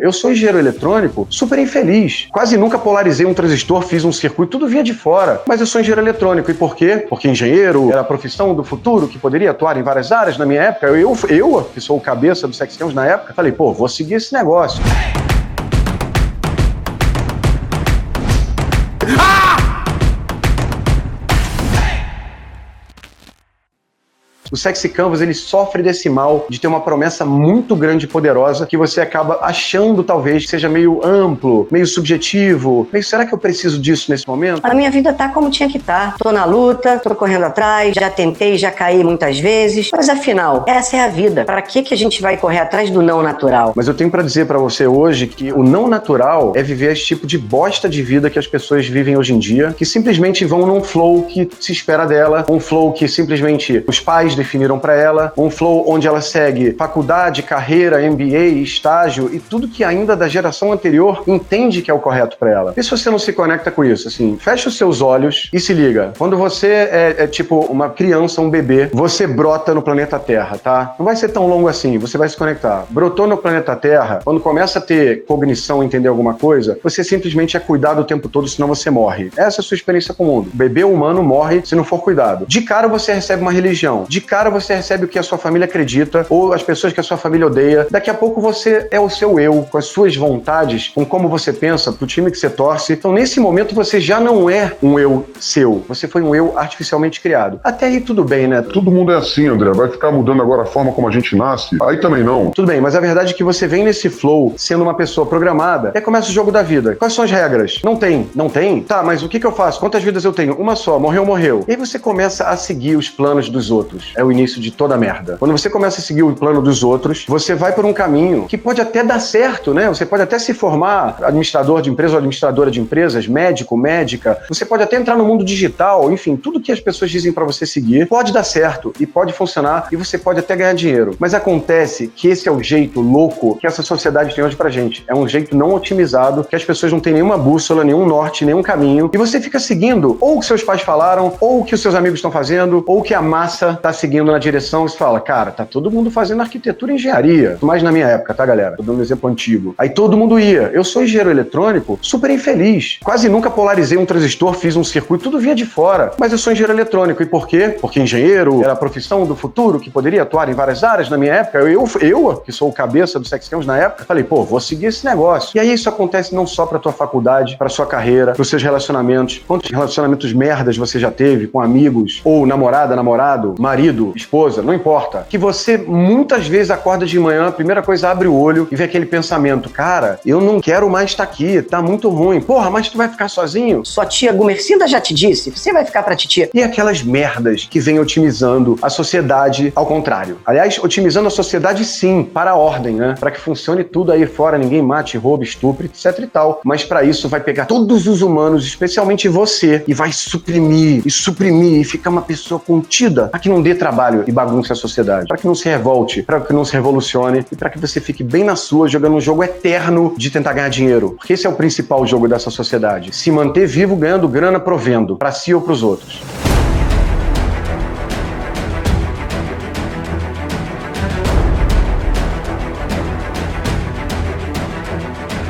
Eu sou engenheiro eletrônico super infeliz. Quase nunca polarizei um transistor, fiz um circuito, tudo vinha de fora. Mas eu sou engenheiro eletrônico. E por quê? Porque engenheiro era a profissão do futuro que poderia atuar em várias áreas. Na minha época, eu, eu que sou o cabeça do Sex na época, falei, pô, vou seguir esse negócio. O Sexy Canvas ele sofre desse mal de ter uma promessa muito grande e poderosa que você acaba achando talvez que seja meio amplo, meio subjetivo. Meio, será que eu preciso disso nesse momento? A minha vida tá como tinha que estar. Tá. Tô na luta, tô correndo atrás, já tentei, já caí muitas vezes, mas afinal, essa é a vida. Para que que a gente vai correr atrás do não natural? Mas eu tenho para dizer para você hoje que o não natural é viver esse tipo de bosta de vida que as pessoas vivem hoje em dia, que simplesmente vão num flow que se espera dela, um flow que simplesmente os pais definiram para ela, um flow onde ela segue faculdade, carreira, MBA, estágio e tudo que ainda da geração anterior entende que é o correto para ela. E se você não se conecta com isso, assim, fecha os seus olhos e se liga. Quando você é, é tipo uma criança, um bebê, você brota no planeta Terra, tá? Não vai ser tão longo assim, você vai se conectar. Brotou no planeta Terra, quando começa a ter cognição, entender alguma coisa, você simplesmente é cuidado o tempo todo, senão você morre. Essa é a sua experiência com o mundo. O bebê humano morre se não for cuidado. De cara você recebe uma religião. De cara você recebe o que a sua família acredita ou as pessoas que a sua família odeia. Daqui a pouco você é o seu eu, com as suas vontades, com como você pensa, pro time que você torce. Então, nesse momento, você já não é um eu seu. Você foi um eu artificialmente criado. Até aí tudo bem, né? Todo mundo é assim, André. Vai ficar mudando agora a forma como a gente nasce? Aí também não. Tudo bem, mas a verdade é que você vem nesse flow sendo uma pessoa programada e aí começa o jogo da vida. Quais são as regras? Não tem. Não tem? Tá, mas o que, que eu faço? Quantas vidas eu tenho? Uma só. Morreu, morreu. E aí você começa a seguir os planos dos outros. É o início de toda merda. Quando você começa a seguir o plano dos outros, você vai por um caminho que pode até dar certo, né? Você pode até se formar administrador de empresa ou administradora de empresas, médico, médica. Você pode até entrar no mundo digital, enfim, tudo que as pessoas dizem para você seguir pode dar certo e pode funcionar e você pode até ganhar dinheiro. Mas acontece que esse é o jeito louco que essa sociedade tem hoje pra gente. É um jeito não otimizado, que as pessoas não têm nenhuma bússola, nenhum norte, nenhum caminho e você fica seguindo ou o que seus pais falaram, ou o que os seus amigos estão fazendo, ou o que a massa tá seguindo na direção. Você fala, cara, tá todo mundo fazendo arquitetura e engenharia. Mais na minha época, tá, galera? Tô dando um exemplo antigo. Aí todo mundo ia. Eu sou engenheiro eletrônico, super infeliz. Quase nunca polarizei um transistor, fiz um circuito, tudo vinha de fora. Mas eu sou engenheiro eletrônico. E por quê? Porque engenheiro era a profissão do futuro que poderia atuar em várias áreas. Na minha época, eu, eu que sou o cabeça do Sex na época, falei, pô, vou seguir esse negócio. E aí isso acontece não só pra tua faculdade, pra sua carreira, pros seus relacionamentos. Quantos relacionamentos merdas você já teve com amigos, ou namorada, namorado, marido, esposa, não importa. Que você muitas vezes acorda de manhã, a primeira coisa abre o olho e vê aquele pensamento, cara, eu não quero mais estar aqui, tá muito ruim. Porra, mas tu vai ficar sozinho? Sua tia Gumercinda já te disse, você vai ficar pra titia. E aquelas merdas que vêm otimizando a sociedade ao contrário. Aliás, otimizando a sociedade sim, para a ordem, né? Para que funcione tudo aí fora, ninguém mate, roube, estupre, etc e tal. Mas para isso vai pegar todos os humanos, especialmente você, e vai suprimir e suprimir e ficar uma pessoa contida para que não dê trabalho e bagunce a sociedade, para que não se revolte, para que não se revolucione e para que você fique bem na sua jogando um jogo eterno de tentar ganhar dinheiro. Porque esse é o principal jogo dessa sociedade. Se manter vivo ganhando grana provendo, para si ou para os outros.